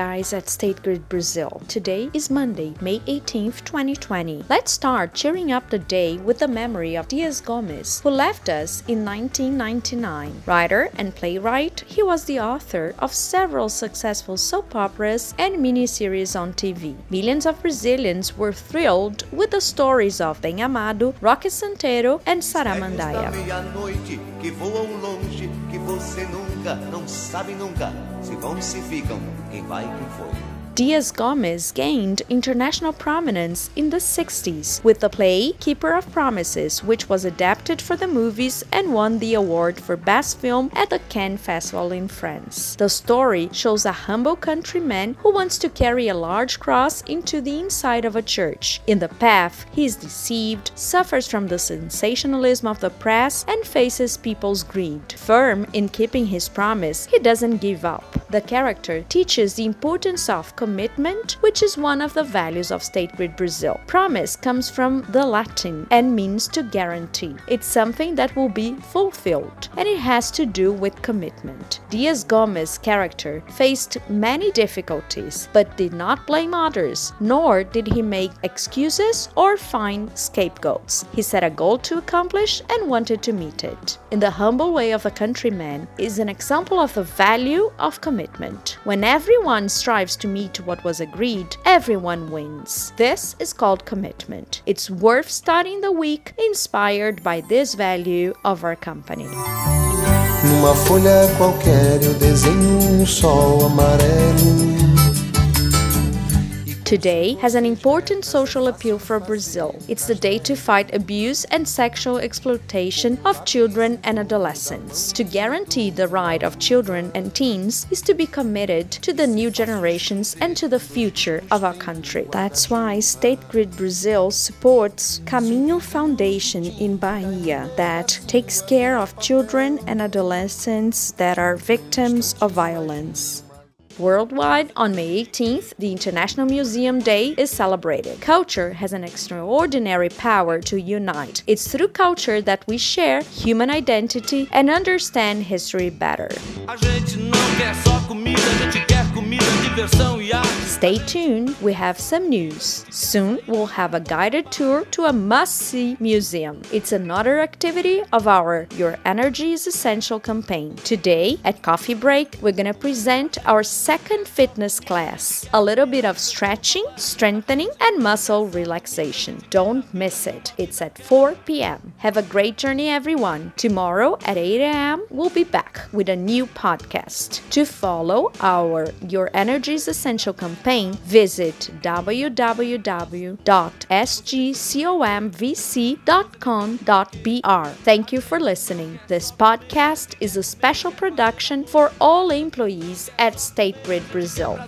guys at State Grid Brazil. Today is Monday, May 18th, 2020. Let's start cheering up the day with the memory of Dias Gomes, who left us in 1999. Writer and playwright, he was the author of several successful soap operas and miniseries on TV. Millions of Brazilians were thrilled with the stories of Bem Amado, Roque Santeiro, and Saramandaia. Se vão, se ficam, quem vai, quem foi. Dias Gomes gained international prominence in the 60s with the play Keeper of Promises, which was adapted for the movies and won the award for Best Film at the Cannes Festival in France. The story shows a humble countryman who wants to carry a large cross into the inside of a church. In the path, he is deceived, suffers from the sensationalism of the press, and faces people's greed. Firm in keeping his promise, he doesn't give up. The character teaches the importance of commitment, which is one of the values of State Grid Brazil. Promise comes from the Latin and means to guarantee. It's something that will be fulfilled, and it has to do with commitment. Dias Gomes' character faced many difficulties, but did not blame others, nor did he make excuses or find scapegoats. He set a goal to accomplish and wanted to meet it. In the humble way of a countryman is an example of the value of commitment. When everyone strives to meet what was agreed, everyone wins. This is called commitment. It's worth starting the week inspired by this value of our company. Numa folha qualquer eu desenho um sol amarelo. Today has an important social appeal for Brazil. It's the day to fight abuse and sexual exploitation of children and adolescents. To guarantee the right of children and teens is to be committed to the new generations and to the future of our country. That's why State Grid Brazil supports Caminho Foundation in Bahia that takes care of children and adolescents that are victims of violence. Worldwide, on May 18th, the International Museum Day is celebrated. Culture has an extraordinary power to unite. It's through culture that we share human identity and understand history better. Stay tuned, we have some news. Soon we'll have a guided tour to a must see museum. It's another activity of our Your Energy is Essential campaign. Today, at Coffee Break, we're gonna present our second fitness class a little bit of stretching, strengthening, and muscle relaxation. Don't miss it. It's at 4 p.m. Have a great journey, everyone. Tomorrow at 8 a.m., we'll be back with a new podcast. To follow our Your Energy is Essential campaign, visit www.sgcomvc.com.br. Thank you for listening. This podcast is a special production for all employees at State Grid Brazil.